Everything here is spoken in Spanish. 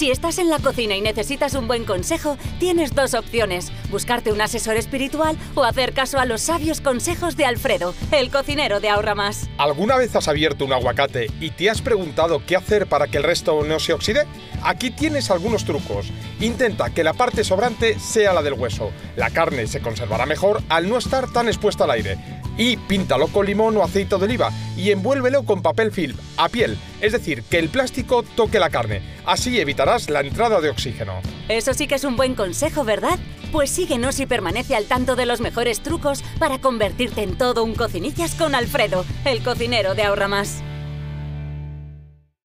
Si estás en la cocina y necesitas un buen consejo, tienes dos opciones, buscarte un asesor espiritual o hacer caso a los sabios consejos de Alfredo, el cocinero de Ahorra Más. ¿Alguna vez has abierto un aguacate y te has preguntado qué hacer para que el resto no se oxide? Aquí tienes algunos trucos. Intenta que la parte sobrante sea la del hueso. La carne se conservará mejor al no estar tan expuesta al aire. Y píntalo con limón o aceite de oliva y envuélvelo con papel film, a piel, es decir, que el plástico toque la carne. Así evitarás la entrada de oxígeno. Eso sí que es un buen consejo, ¿verdad? Pues síguenos y permanece al tanto de los mejores trucos para convertirte en todo un cocinillas con Alfredo, el cocinero de Ahorra Más.